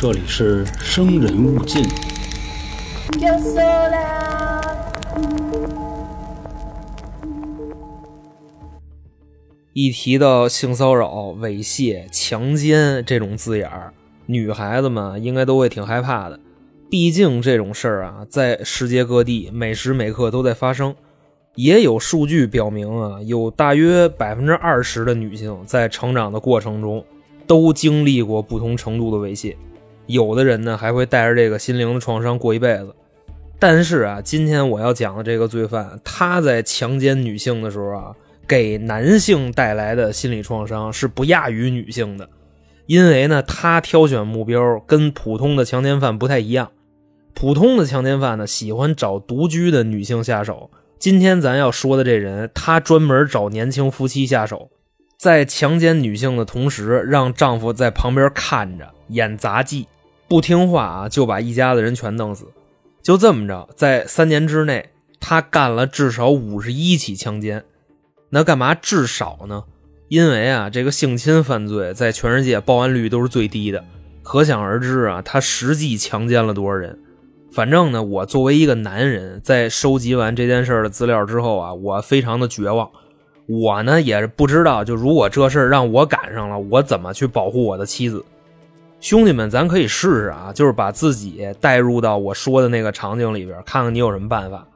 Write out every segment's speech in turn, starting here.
这里是生人勿近。一提到性骚扰、猥亵、强奸这种字眼儿，女孩子们应该都会挺害怕的。毕竟这种事儿啊，在世界各地每时每刻都在发生。也有数据表明啊，有大约百分之二十的女性在成长的过程中都经历过不同程度的猥亵，有的人呢还会带着这个心灵的创伤过一辈子。但是啊，今天我要讲的这个罪犯，他在强奸女性的时候啊，给男性带来的心理创伤是不亚于女性的，因为呢，他挑选目标跟普通的强奸犯不太一样。普通的强奸犯呢，喜欢找独居的女性下手。今天咱要说的这人，他专门找年轻夫妻下手，在强奸女性的同时，让丈夫在旁边看着演杂技，不听话啊，就把一家子人全弄死。就这么着，在三年之内，他干了至少五十一起强奸。那干嘛至少呢？因为啊，这个性侵犯罪在全世界报案率都是最低的，可想而知啊，他实际强奸了多少人。反正呢，我作为一个男人，在收集完这件事的资料之后啊，我非常的绝望。我呢也是不知道，就如果这事让我赶上了，我怎么去保护我的妻子？兄弟们，咱可以试试啊，就是把自己带入到我说的那个场景里边，看看你有什么办法。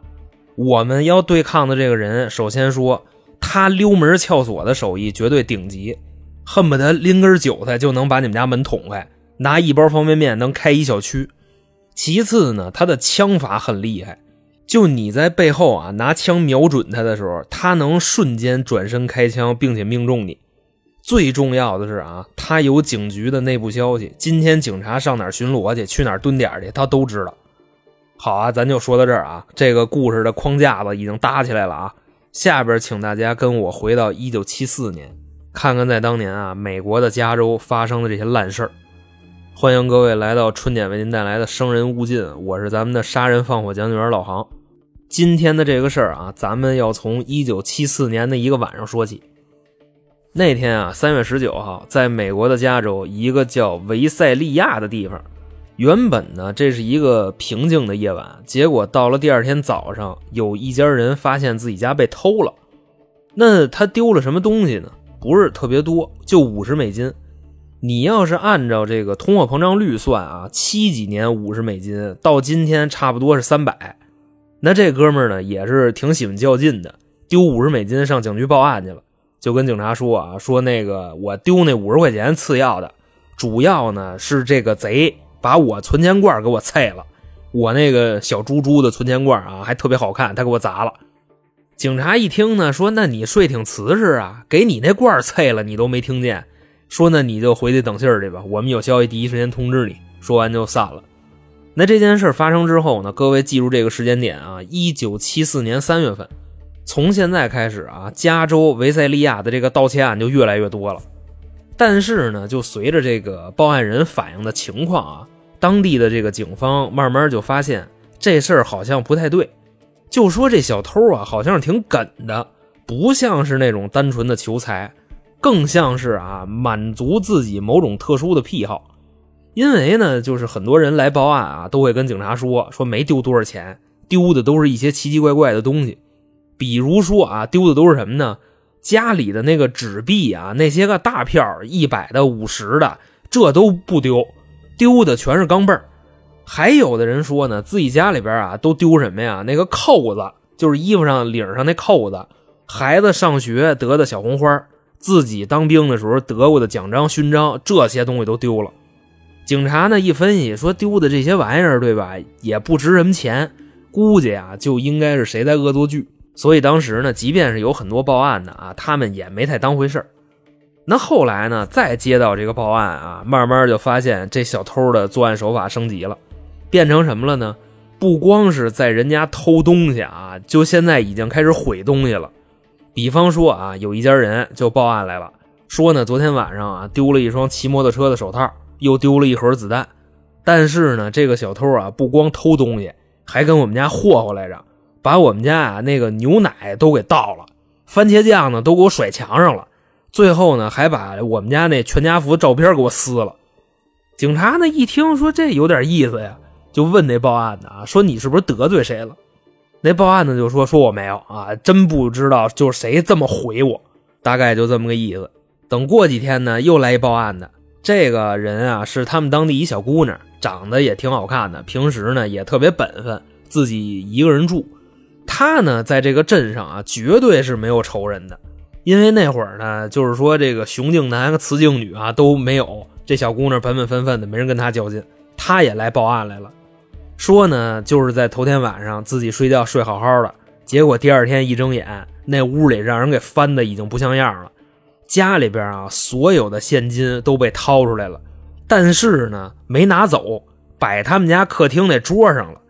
我们要对抗的这个人，首先说他溜门撬锁的手艺绝对顶级，恨不得拎根韭菜就能把你们家门捅开，拿一包方便面能开一小区。其次呢，他的枪法很厉害，就你在背后啊拿枪瞄准他的时候，他能瞬间转身开枪，并且命中你。最重要的是啊，他有警局的内部消息，今天警察上哪巡逻去，去哪蹲点去，他都知道。好啊，咱就说到这儿啊，这个故事的框架子已经搭起来了啊。下边请大家跟我回到一九七四年，看看在当年啊美国的加州发生的这些烂事儿。欢迎各位来到春点为您带来的《生人勿近》，我是咱们的杀人放火讲解员老杭。今天的这个事儿啊，咱们要从一九七四年的一个晚上说起。那天啊，三月十九号，在美国的加州一个叫维塞利亚的地方，原本呢这是一个平静的夜晚，结果到了第二天早上，有一家人发现自己家被偷了。那他丢了什么东西呢？不是特别多，就五十美金。你要是按照这个通货膨胀率算啊，七几年五十美金到今天差不多是三百。那这哥们呢也是挺喜欢较劲的，丢五十美金上警局报案去了，就跟警察说啊，说那个我丢那五十块钱次要的，主要呢是这个贼把我存钱罐给我碎了，我那个小猪猪的存钱罐啊还特别好看，他给我砸了。警察一听呢，说那你睡挺瓷实啊，给你那罐碎了你都没听见。说那你就回去等信儿去吧，我们有消息第一时间通知你。说完就散了。那这件事发生之后呢，各位记住这个时间点啊，一九七四年三月份。从现在开始啊，加州维塞利亚的这个盗窃案就越来越多了。但是呢，就随着这个报案人反映的情况啊，当地的这个警方慢慢就发现这事儿好像不太对，就说这小偷啊好像是挺梗的，不像是那种单纯的求财。更像是啊，满足自己某种特殊的癖好，因为呢，就是很多人来报案啊，都会跟警察说，说没丢多少钱，丢的都是一些奇奇怪怪的东西，比如说啊，丢的都是什么呢？家里的那个纸币啊，那些个大票，一百的、五十的，这都不丢，丢的全是钢镚儿。还有的人说呢，自己家里边啊，都丢什么呀？那个扣子，就是衣服上领上那扣子，孩子上学得的小红花。自己当兵的时候得过的奖章、勋章，这些东西都丢了。警察呢一分析说，丢的这些玩意儿，对吧，也不值什么钱，估计啊就应该是谁在恶作剧。所以当时呢，即便是有很多报案的啊，他们也没太当回事儿。那后来呢，再接到这个报案啊，慢慢就发现这小偷的作案手法升级了，变成什么了呢？不光是在人家偷东西啊，就现在已经开始毁东西了。比方说啊，有一家人就报案来了，说呢，昨天晚上啊丢了一双骑摩托车的手套，又丢了一盒子弹。但是呢，这个小偷啊不光偷东西，还跟我们家霍霍来着，把我们家啊那个牛奶都给倒了，番茄酱呢都给我甩墙上了，最后呢还把我们家那全家福照片给我撕了。警察呢一听说这有点意思呀，就问那报案的啊，说你是不是得罪谁了？那报案的就说说我没有啊，真不知道就是谁这么回我，大概就这么个意思。等过几天呢，又来一报案的，这个人啊是他们当地一小姑娘，长得也挺好看的，平时呢也特别本分，自己一个人住。他呢在这个镇上啊，绝对是没有仇人的，因为那会儿呢，就是说这个雄竞男和雌竞女啊都没有，这小姑娘本本分分的，没人跟她较劲，他也来报案来了。说呢，就是在头天晚上自己睡觉睡好好的，结果第二天一睁眼，那屋里让人给翻的已经不像样了。家里边啊，所有的现金都被掏出来了，但是呢，没拿走，摆他们家客厅那桌上了。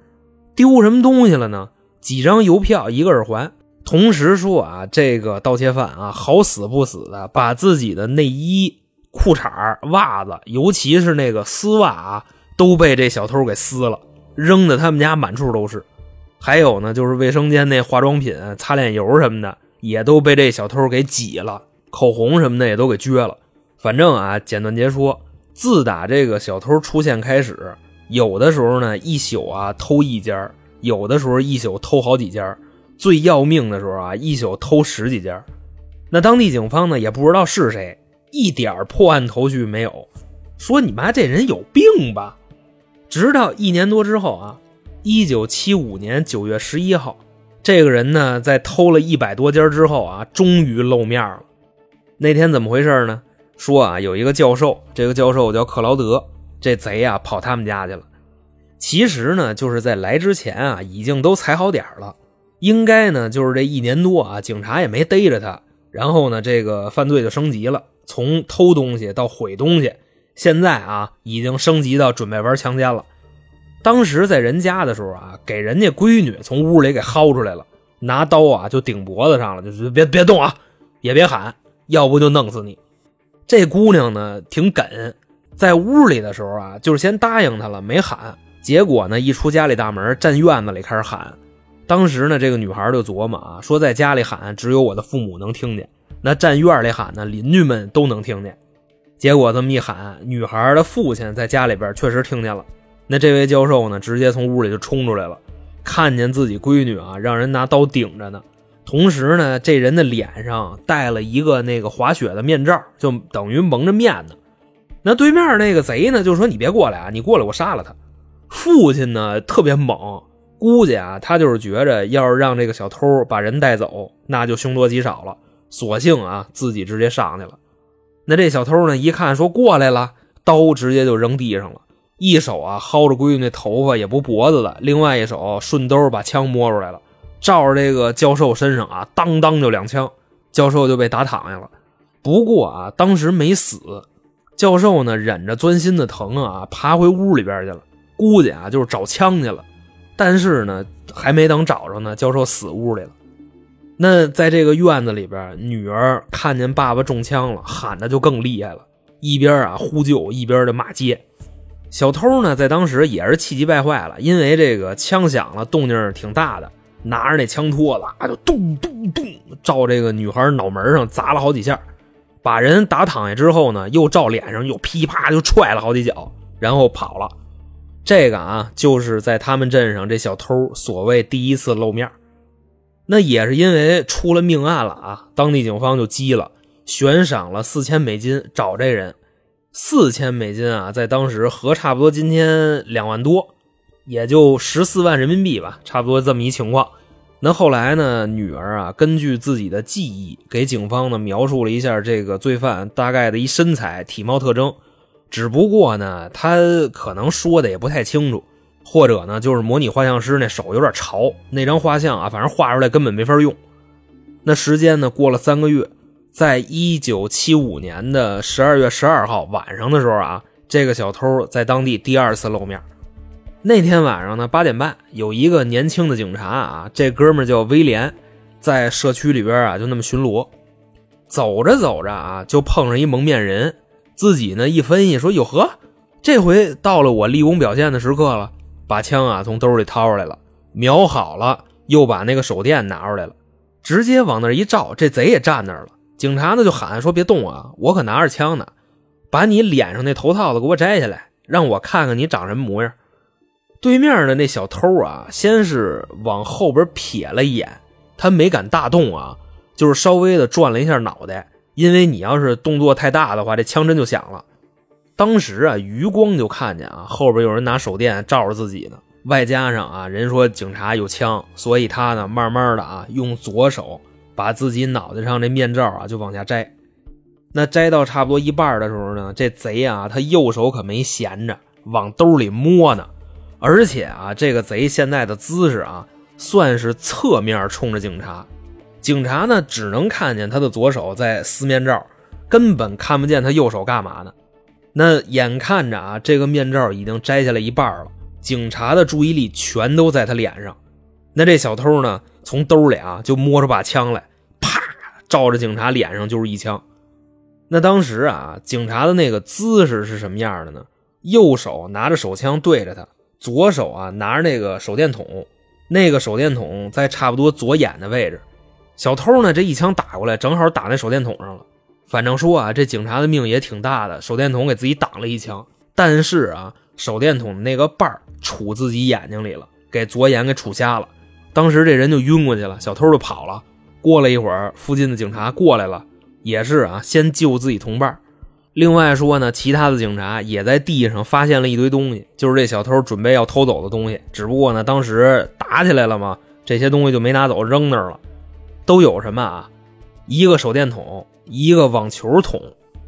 丢什么东西了呢？几张邮票，一个耳环。同时说啊，这个盗窃犯啊，好死不死的，把自己的内衣、裤衩、袜子，尤其是那个丝袜啊，都被这小偷给撕了。扔的他们家满处都是，还有呢，就是卫生间那化妆品、擦脸油什么的，也都被这小偷给挤了，口红什么的也都给撅了。反正啊，简短截说，自打这个小偷出现开始，有的时候呢一宿啊偷一家，有的时候一宿偷好几家，最要命的时候啊一宿偷十几家。那当地警方呢也不知道是谁，一点破案头绪没有，说你妈这人有病吧。直到一年多之后啊，一九七五年九月十一号，这个人呢在偷了一百多家之后啊，终于露面了。那天怎么回事呢？说啊，有一个教授，这个教授叫克劳德，这贼啊跑他们家去了。其实呢，就是在来之前啊，已经都踩好点了。应该呢，就是这一年多啊，警察也没逮着他。然后呢，这个犯罪就升级了，从偷东西到毁东西。现在啊，已经升级到准备玩强奸了。当时在人家的时候啊，给人家闺女从屋里给薅出来了，拿刀啊就顶脖子上了，就是别别动啊，也别喊，要不就弄死你。这姑娘呢挺梗，在屋里的时候啊，就是先答应他了，没喊。结果呢，一出家里大门，站院子里开始喊。当时呢，这个女孩就琢磨啊，说在家里喊，只有我的父母能听见；那站院里喊呢，邻居们都能听见。结果这么一喊，女孩的父亲在家里边确实听见了。那这位教授呢，直接从屋里就冲出来了，看见自己闺女啊，让人拿刀顶着呢。同时呢，这人的脸上戴了一个那个滑雪的面罩，就等于蒙着面呢。那对面那个贼呢，就说：“你别过来啊，你过来我杀了他。”父亲呢特别猛，估计啊，他就是觉着要是让这个小偷把人带走，那就凶多吉少了，索性啊自己直接上去了。那这小偷呢？一看说过来了，刀直接就扔地上了，一手啊薅着闺女那头发也不脖子了，另外一手顺兜把枪摸出来了，照着这个教授身上啊，当当就两枪，教授就被打躺下了。不过啊，当时没死，教授呢忍着钻心的疼啊，爬回屋里边去了，估计啊就是找枪去了。但是呢，还没等找着呢，教授死屋里了。那在这个院子里边，女儿看见爸爸中枪了，喊的就更厉害了，一边啊呼救，一边的骂街。小偷呢，在当时也是气急败坏了，因为这个枪响了，动静挺大的，拿着那枪托子啊就咚咚咚照这个女孩脑门上砸了好几下，把人打躺下之后呢，又照脸上又噼啪就踹了好几脚，然后跑了。这个啊，就是在他们镇上这小偷所谓第一次露面。那也是因为出了命案了啊，当地警方就急了，悬赏了四千美金找这人。四千美金啊，在当时合差不多今天两万多，也就十四万人民币吧，差不多这么一情况。那后来呢，女儿啊，根据自己的记忆给警方呢描述了一下这个罪犯大概的一身材、体貌特征，只不过呢，他可能说的也不太清楚。或者呢，就是模拟画像师那手有点潮，那张画像啊，反正画出来根本没法用。那时间呢，过了三个月，在一九七五年的十二月十二号晚上的时候啊，这个小偷在当地第二次露面。那天晚上呢，八点半，有一个年轻的警察啊，这哥们叫威廉，在社区里边啊，就那么巡逻。走着走着啊，就碰上一蒙面人，自己呢一分析说：“哟呵，这回到了我立功表现的时刻了。”把枪啊从兜里掏出来了，瞄好了，又把那个手电拿出来了，直接往那一照，这贼也站那儿了。警察呢就喊说：“别动啊，我可拿着枪呢，把你脸上那头套子给我摘下来，让我看看你长什么模样。对面的那小偷啊，先是往后边瞥了一眼，他没敢大动啊，就是稍微的转了一下脑袋，因为你要是动作太大的话，这枪真就响了。当时啊，余光就看见啊，后边有人拿手电照着自己呢，外加上啊，人说警察有枪，所以他呢，慢慢的啊，用左手把自己脑袋上这面罩啊就往下摘。那摘到差不多一半的时候呢，这贼啊，他右手可没闲着，往兜里摸呢。而且啊，这个贼现在的姿势啊，算是侧面冲着警察，警察呢只能看见他的左手在撕面罩，根本看不见他右手干嘛呢。那眼看着啊，这个面罩已经摘下来一半了，警察的注意力全都在他脸上。那这小偷呢，从兜里啊就摸出把枪来，啪，照着警察脸上就是一枪。那当时啊，警察的那个姿势是什么样的呢？右手拿着手枪对着他。左手啊拿着那个手电筒，那个手电筒在差不多左眼的位置。小偷呢这一枪打过来，正好打那手电筒上了。反正说啊，这警察的命也挺大的，手电筒给自己挡了一枪。但是啊，手电筒的那个瓣杵自己眼睛里了，给左眼给杵瞎了。当时这人就晕过去了，小偷就跑了。过了一会儿，附近的警察过来了，也是啊，先救自己同伴。另外说呢，其他的警察也在地上发现了一堆东西，就是这小偷准备要偷走的东西。只不过呢，当时打起来了嘛，这些东西就没拿走，扔那儿了。都有什么啊？一个手电筒，一个网球筒，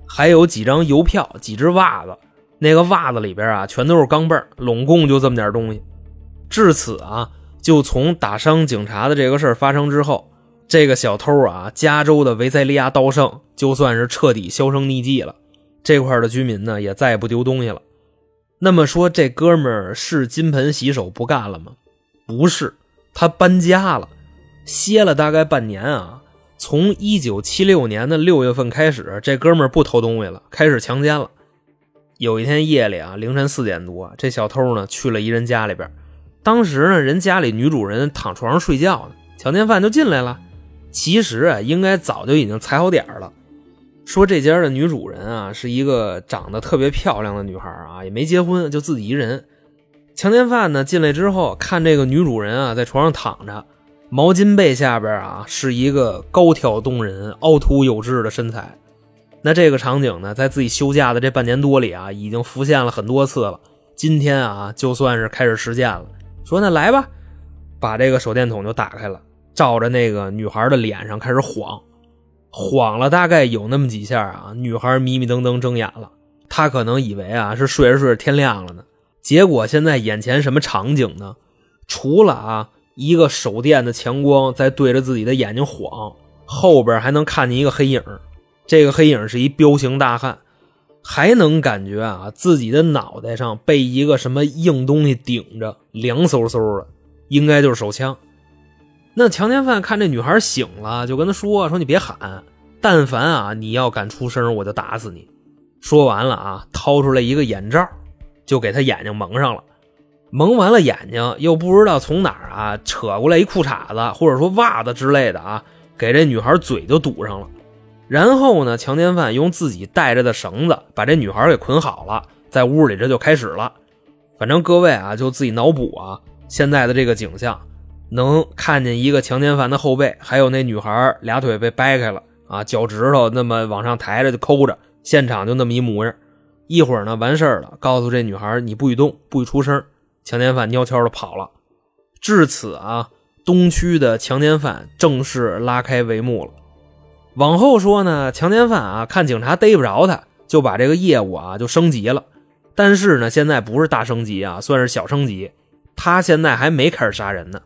还有几张邮票，几只袜子。那个袜子里边啊，全都是钢镚拢共就这么点东西。至此啊，就从打伤警察的这个事儿发生之后，这个小偷啊，加州的维塞利亚盗圣就算是彻底销声匿迹了。这块的居民呢，也再也不丢东西了。那么说，这哥们儿是金盆洗手不干了吗？不是，他搬家了，歇了大概半年啊。从一九七六年的六月份开始，这哥们儿不偷东西了，开始强奸了。有一天夜里啊，凌晨四点多，这小偷呢去了一人家里边。当时呢，人家里女主人躺床上睡觉呢，强奸犯就进来了。其实啊，应该早就已经踩好点了。说这家的女主人啊，是一个长得特别漂亮的女孩啊，也没结婚，就自己一人。强奸犯呢进来之后，看这个女主人啊在床上躺着，毛巾被下边啊是一个高挑动人、凹凸有致的身材。那这个场景呢，在自己休假的这半年多里啊，已经浮现了很多次了。今天啊，就算是开始实践了。说那来吧，把这个手电筒就打开了，照着那个女孩的脸上开始晃。晃了大概有那么几下啊，女孩迷迷瞪瞪睁眼了。她可能以为啊是睡着睡着天亮了呢，结果现在眼前什么场景呢？除了啊一个手电的强光在对着自己的眼睛晃，后边还能看见一个黑影。这个黑影是一彪形大汉，还能感觉啊自己的脑袋上被一个什么硬东西顶着，凉飕飕的，应该就是手枪。那强奸犯看这女孩醒了，就跟他说：“说你别喊，但凡啊你要敢出声，我就打死你。”说完了啊，掏出来一个眼罩，就给他眼睛蒙上了。蒙完了眼睛，又不知道从哪儿啊扯过来一裤衩子，或者说袜子之类的啊，给这女孩嘴就堵上了。然后呢，强奸犯用自己带着的绳子把这女孩给捆好了，在屋里这就开始了。反正各位啊，就自己脑补啊，现在的这个景象。能看见一个强奸犯的后背，还有那女孩俩腿被掰开了啊，脚趾头那么往上抬着就抠着，现场就那么一模样。一会儿呢完事儿了，告诉这女孩你不许动，不许出声。强奸犯悄悄的跑了。至此啊，东区的强奸犯正式拉开帷幕了。往后说呢，强奸犯啊看警察逮不着他，就把这个业务啊就升级了。但是呢，现在不是大升级啊，算是小升级。他现在还没开始杀人呢。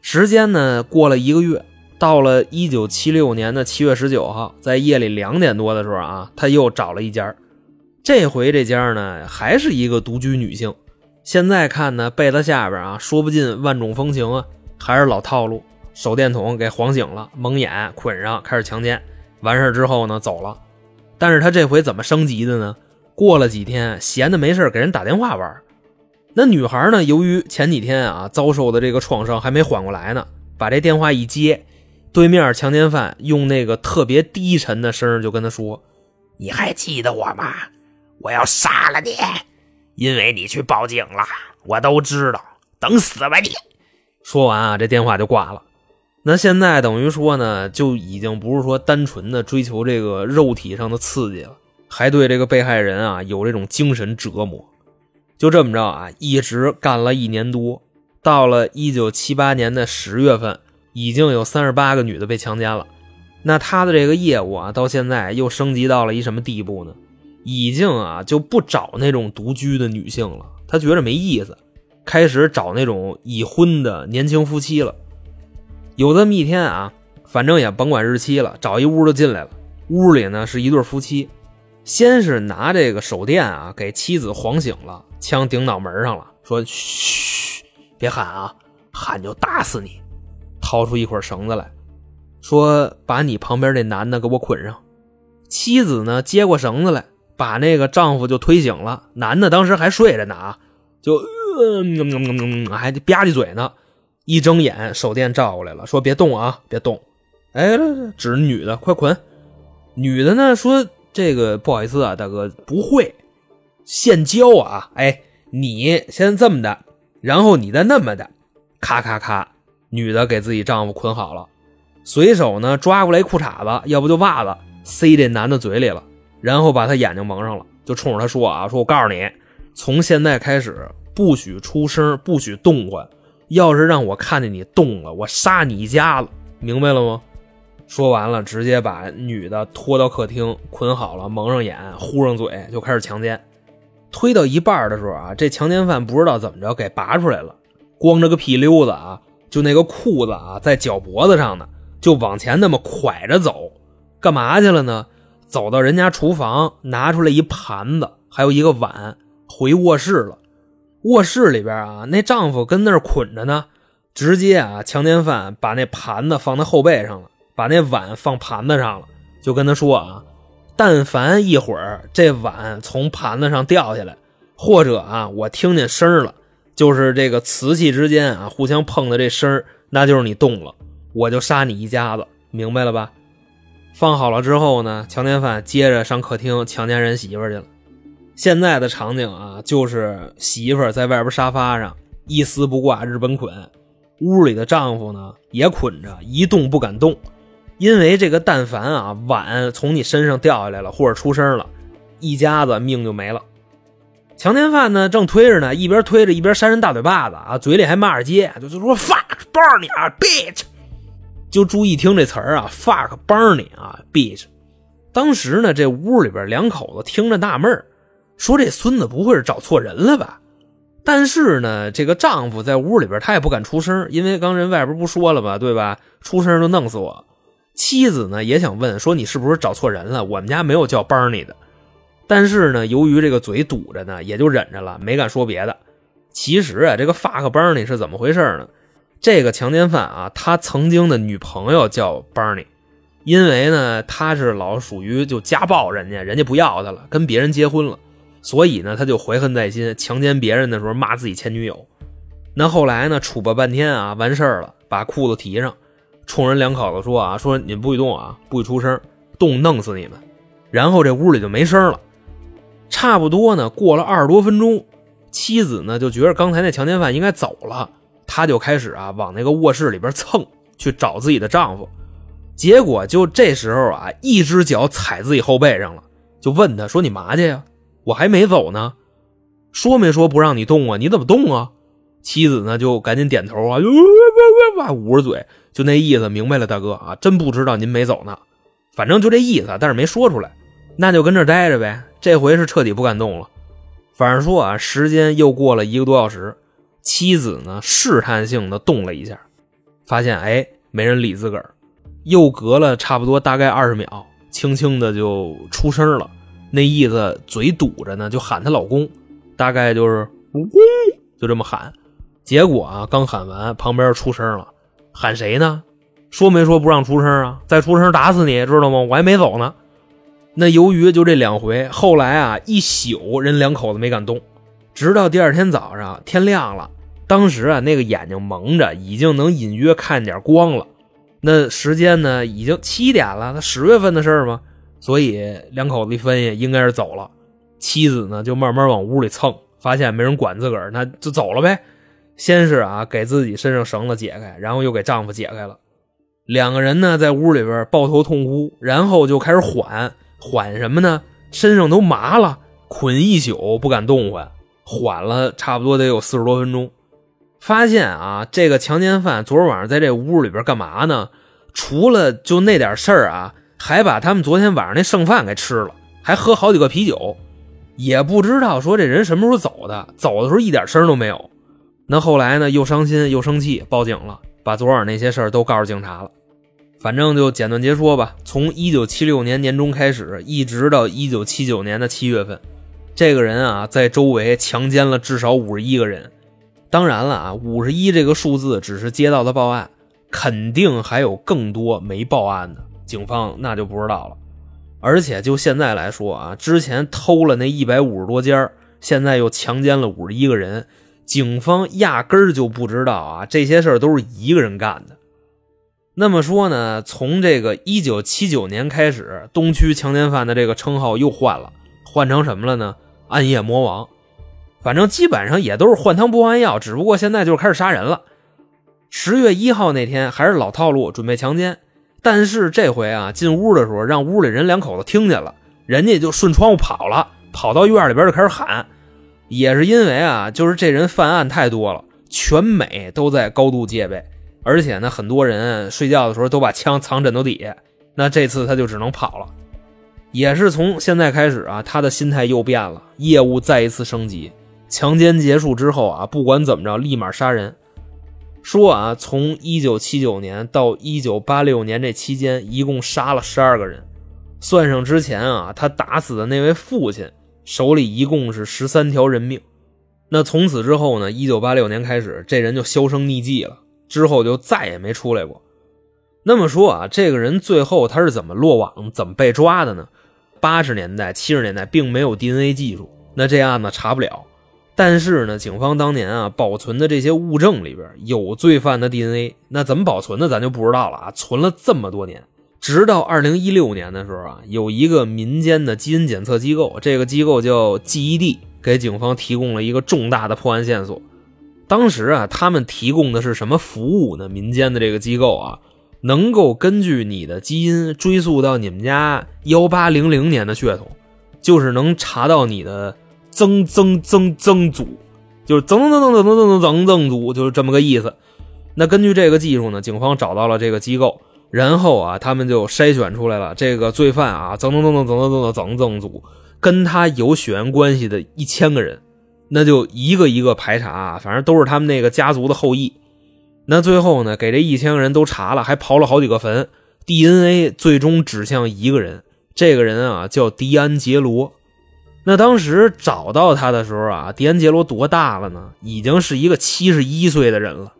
时间呢过了一个月，到了一九七六年的七月十九号，在夜里两点多的时候啊，他又找了一家，这回这家呢还是一个独居女性。现在看呢，被子下边啊，说不尽万种风情啊，还是老套路，手电筒给晃醒了，蒙眼捆上，开始强奸。完事之后呢，走了。但是他这回怎么升级的呢？过了几天，闲的没事给人打电话玩。那女孩呢？由于前几天啊遭受的这个创伤还没缓过来呢，把这电话一接，对面强奸犯用那个特别低沉的声就跟他说：“你还记得我吗？我要杀了你！因为你去报警了，我都知道。等死吧你！说完啊，这电话就挂了。那现在等于说呢，就已经不是说单纯的追求这个肉体上的刺激了，还对这个被害人啊有这种精神折磨。就这么着啊，一直干了一年多，到了一九七八年的十月份，已经有三十八个女的被强奸了。那他的这个业务啊，到现在又升级到了一什么地步呢？已经啊就不找那种独居的女性了，他觉着没意思，开始找那种已婚的年轻夫妻了。有这么一天啊，反正也甭管日期了，找一屋就进来了。屋里呢是一对夫妻，先是拿这个手电啊给妻子晃醒了，枪顶脑门上了，说：“嘘，别喊啊，喊就打死你。”掏出一捆绳子来。说把你旁边那男的给我捆上，妻子呢接过绳子来，把那个丈夫就推醒了。男的当时还睡着呢啊，就还吧唧嘴呢。一睁眼，手电照过来了，说别动啊，别动。哎，指女的，快捆。女的呢说这个不好意思啊，大哥不会，现教啊。哎，你先这么的，然后你再那么的，咔咔咔，女的给自己丈夫捆好了。随手呢抓过来裤衩子，要不就袜子，塞这男的嘴里了，然后把他眼睛蒙上了，就冲着他说啊：“说我告诉你，从现在开始不许出声，不许动唤，要是让我看见你动了，我杀你一家子，明白了吗？”说完了，直接把女的拖到客厅，捆好了，蒙上眼，呼上嘴，就开始强奸。推到一半的时候啊，这强奸犯不知道怎么着给拔出来了，光着个屁溜子啊，就那个裤子啊在脚脖子上呢。就往前那么蒯着走，干嘛去了呢？走到人家厨房，拿出来一盘子，还有一个碗，回卧室了。卧室里边啊，那丈夫跟那儿捆着呢，直接啊，强奸犯把那盘子放在后背上了，把那碗放盘子上了，就跟他说啊，但凡一会儿这碗从盘子上掉下来，或者啊，我听见声了，就是这个瓷器之间啊互相碰的这声那就是你动了。我就杀你一家子，明白了吧？放好了之后呢，强奸犯接着上客厅强奸人媳妇去了。现在的场景啊，就是媳妇在外边沙发上一丝不挂，日本捆，屋里的丈夫呢也捆着，一动不敢动，因为这个但凡啊碗从你身上掉下来了或者出声了，一家子命就没了。强奸犯呢正推着呢，一边推着一边扇人大嘴巴子啊，嘴里还骂着街，就就说 fuck burn 啊 bitch。就注意听这词儿啊，fuck Barney 啊，bitch。当时呢，这屋里边两口子听着纳闷说这孙子不会是找错人了吧？但是呢，这个丈夫在屋里边他也不敢出声，因为刚人外边不说了吧，对吧？出声就弄死我。妻子呢也想问说你是不是找错人了？我们家没有叫 Barney 的。但是呢，由于这个嘴堵着呢，也就忍着了，没敢说别的。其实啊，这个 fuck Barney 是怎么回事呢？这个强奸犯啊，他曾经的女朋友叫 Barney，因为呢，他是老属于就家暴人家，人家不要他了，跟别人结婚了，所以呢，他就怀恨在心，强奸别人的时候骂自己前女友。那后来呢，处吧半天啊，完事儿了，把裤子提上，冲人两口子说啊，说你们不许动啊，不许出声，动弄死你们。然后这屋里就没声了。差不多呢，过了二十多分钟，妻子呢就觉得刚才那强奸犯应该走了。她就开始啊，往那个卧室里边蹭，去找自己的丈夫。结果就这时候啊，一只脚踩自己后背上了，就问他说：“你嘛去呀？我还没走呢。说没说不让你动啊？你怎么动啊？”妻子呢就赶紧点头啊，呜呜呜呜捂着嘴，就那意思明白了。大哥啊，真不知道您没走呢，反正就这意思，但是没说出来。那就跟这待着呗。这回是彻底不敢动了。反正说啊，时间又过了一个多小时。妻子呢，试探性的动了一下，发现哎，没人理自个儿。又隔了差不多大概二十秒，轻轻的就出声了，那意思嘴堵着呢，就喊她老公，大概就是“老公”，就这么喊。结果啊，刚喊完，旁边出声了，喊谁呢？说没说不让出声啊？再出声打死你，知道吗？我还没走呢。那由于就这两回，后来啊，一宿人两口子没敢动，直到第二天早上天亮了。当时啊，那个眼睛蒙着，已经能隐约看点光了。那时间呢，已经七点了。那十月份的事儿嘛，所以两口子一分析，应该是走了。妻子呢，就慢慢往屋里蹭，发现没人管自个儿，那就走了呗。先是啊，给自己身上绳子解开，然后又给丈夫解开了。两个人呢，在屋里边抱头痛哭，然后就开始缓缓什么呢？身上都麻了，捆一宿不敢动换，缓了差不多得有四十多分钟。发现啊，这个强奸犯昨儿晚上在这屋里边干嘛呢？除了就那点事儿啊，还把他们昨天晚上那剩饭给吃了，还喝好几个啤酒。也不知道说这人什么时候走的，走的时候一点声都没有。那后来呢，又伤心又生气，报警了，把昨晚那些事儿都告诉警察了。反正就简短截说吧，从一九七六年年中开始，一直到一九七九年的七月份，这个人啊，在周围强奸了至少五十一个人。当然了啊，五十一这个数字只是接到的报案，肯定还有更多没报案的，警方那就不知道了。而且就现在来说啊，之前偷了那一百五十多家，现在又强奸了五十一个人，警方压根儿就不知道啊，这些事儿都是一个人干的。那么说呢，从这个一九七九年开始，东区强奸犯的这个称号又换了，换成什么了呢？暗夜魔王。反正基本上也都是换汤不换药，只不过现在就开始杀人了。十月一号那天还是老套路，准备强奸，但是这回啊，进屋的时候让屋里人两口子听见了，人家就顺窗户跑了，跑到院里边就开始喊。也是因为啊，就是这人犯案太多了，全美都在高度戒备，而且呢，很多人睡觉的时候都把枪藏枕头底下。那这次他就只能跑了。也是从现在开始啊，他的心态又变了，业务再一次升级。强奸结束之后啊，不管怎么着，立马杀人。说啊，从一九七九年到一九八六年这期间，一共杀了十二个人，算上之前啊，他打死的那位父亲，手里一共是十三条人命。那从此之后呢，一九八六年开始，这人就销声匿迹了，之后就再也没出来过。那么说啊，这个人最后他是怎么落网、怎么被抓的呢？八十年代、七十年代并没有 DNA 技术，那这案子查不了。但是呢，警方当年啊保存的这些物证里边有罪犯的 DNA，那怎么保存的咱就不知道了啊。存了这么多年，直到二零一六年的时候啊，有一个民间的基因检测机构，这个机构叫 GED，给警方提供了一个重大的破案线索。当时啊，他们提供的是什么服务呢？民间的这个机构啊，能够根据你的基因追溯到你们家幺八零零年的血统，就是能查到你的。曾曾曾曾祖，就是曾曾曾曾曾曾曾曾祖，就是这么个意思。那根据这个技术呢，警方找到了这个机构，然后啊，他们就筛选出来了这个罪犯啊，曾曾曾曾曾曾曾曾祖，跟他有血缘关系的一千个人，那就一个一个排查，反正都是他们那个家族的后裔。那最后呢，给这一千个人都查了，还刨了好几个坟，DNA 最终指向一个人，这个人啊叫迪安杰罗。那当时找到他的时候啊，迪安杰罗多大了呢？已经是一个七十一岁的人了。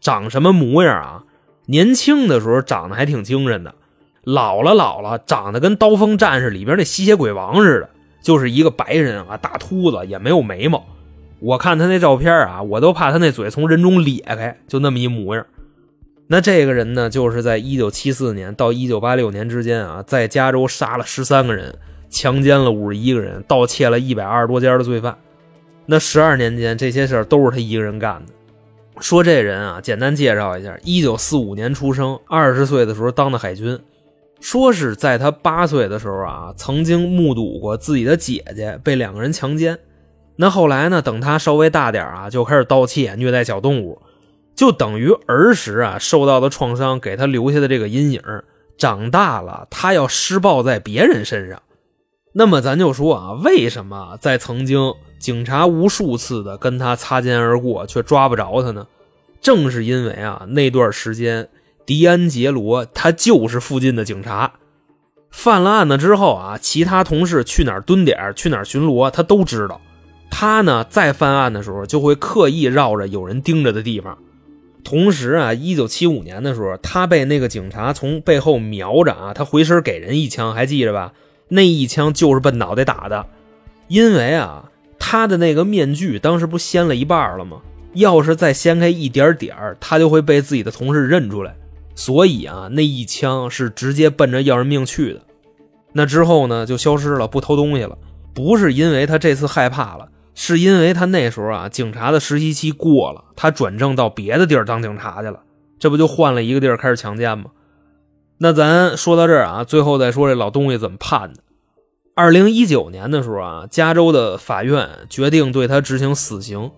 长什么模样啊？年轻的时候长得还挺精神的，老了老了长得跟《刀锋战士》里边那吸血鬼王似的，就是一个白人啊，大秃子，也没有眉毛。我看他那照片啊，我都怕他那嘴从人中裂开，就那么一模样。那这个人呢，就是在一九七四年到一九八六年之间啊，在加州杀了十三个人。强奸了五十一个人，盗窃了一百二十多家的罪犯，那十二年间这些事儿都是他一个人干的。说这人啊，简单介绍一下：一九四五年出生，二十岁的时候当的海军。说是在他八岁的时候啊，曾经目睹过自己的姐姐被两个人强奸。那后来呢，等他稍微大点啊，就开始盗窃、虐待小动物，就等于儿时啊受到的创伤给他留下的这个阴影。长大了，他要施暴在别人身上。那么咱就说啊，为什么在曾经警察无数次的跟他擦肩而过，却抓不着他呢？正是因为啊，那段时间迪安杰罗他就是附近的警察，犯了案子之后啊，其他同事去哪儿蹲点，去哪儿巡逻，他都知道。他呢，在犯案的时候就会刻意绕着有人盯着的地方。同时啊，一九七五年的时候，他被那个警察从背后瞄着啊，他回身给人一枪，还记着吧？那一枪就是奔脑袋打的，因为啊，他的那个面具当时不掀了一半了吗？要是再掀开一点点他就会被自己的同事认出来。所以啊，那一枪是直接奔着要人命去的。那之后呢，就消失了，不偷东西了。不是因为他这次害怕了，是因为他那时候啊，警察的实习期过了，他转正到别的地儿当警察去了，这不就换了一个地儿开始强奸吗？那咱说到这儿啊，最后再说这老东西怎么判的。二零一九年的时候啊，加州的法院决定对他执行死刑，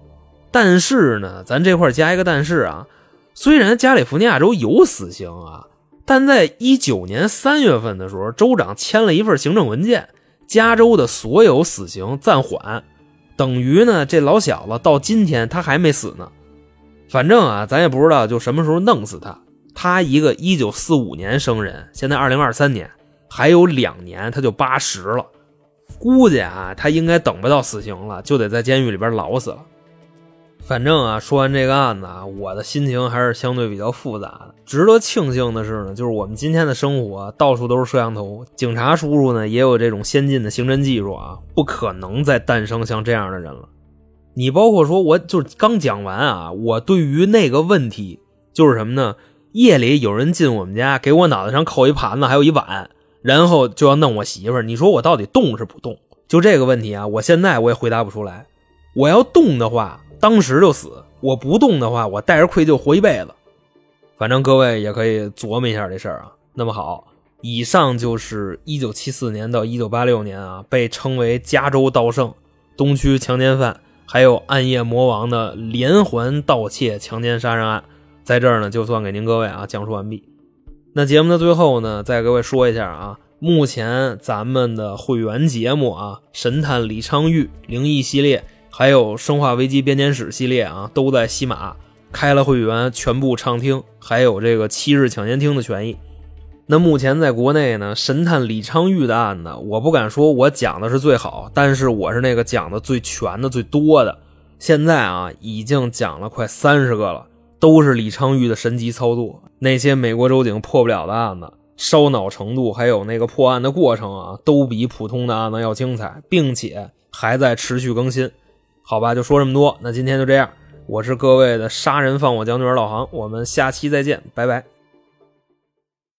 但是呢，咱这块加一个但是啊，虽然加利福尼亚州有死刑啊，但在一九年三月份的时候，州长签了一份行政文件，加州的所有死刑暂缓。等于呢，这老小子到今天他还没死呢。反正啊，咱也不知道就什么时候弄死他。他一个一九四五年生人，现在二零二三年，还有两年他就八十了。估计啊，他应该等不到死刑了，就得在监狱里边老死了。反正啊，说完这个案子啊，我的心情还是相对比较复杂的。值得庆幸的是呢，就是我们今天的生活到处都是摄像头，警察叔叔呢也有这种先进的刑侦技术啊，不可能再诞生像这样的人了。你包括说，我就是刚讲完啊，我对于那个问题就是什么呢？夜里有人进我们家，给我脑袋上扣一盘子，还有一碗，然后就要弄我媳妇儿。你说我到底动是不动？就这个问题啊，我现在我也回答不出来。我要动的话。当时就死，我不动的话，我带着愧疚活一辈子。反正各位也可以琢磨一下这事儿啊。那么好，以上就是1974年到1986年啊，被称为加州盗圣、东区强奸犯，还有暗夜魔王的连环盗窃、强奸杀人案，在这儿呢，就算给您各位啊讲述完毕。那节目的最后呢，再给各位说一下啊，目前咱们的会员节目啊，《神探李昌钰》灵异系列。还有《生化危机编年史》系列啊，都在西马开了会员，全部畅听，还有这个七日抢先听的权益。那目前在国内呢，神探李昌钰的案子，我不敢说我讲的是最好，但是我是那个讲的最全的、最多的。现在啊，已经讲了快三十个了，都是李昌钰的神级操作。那些美国州警破不了的案子，烧脑程度还有那个破案的过程啊，都比普通的案子要精彩，并且还在持续更新。好吧，就说这么多。那今天就这样，我是各位的杀人放火将军老航，我们下期再见，拜拜。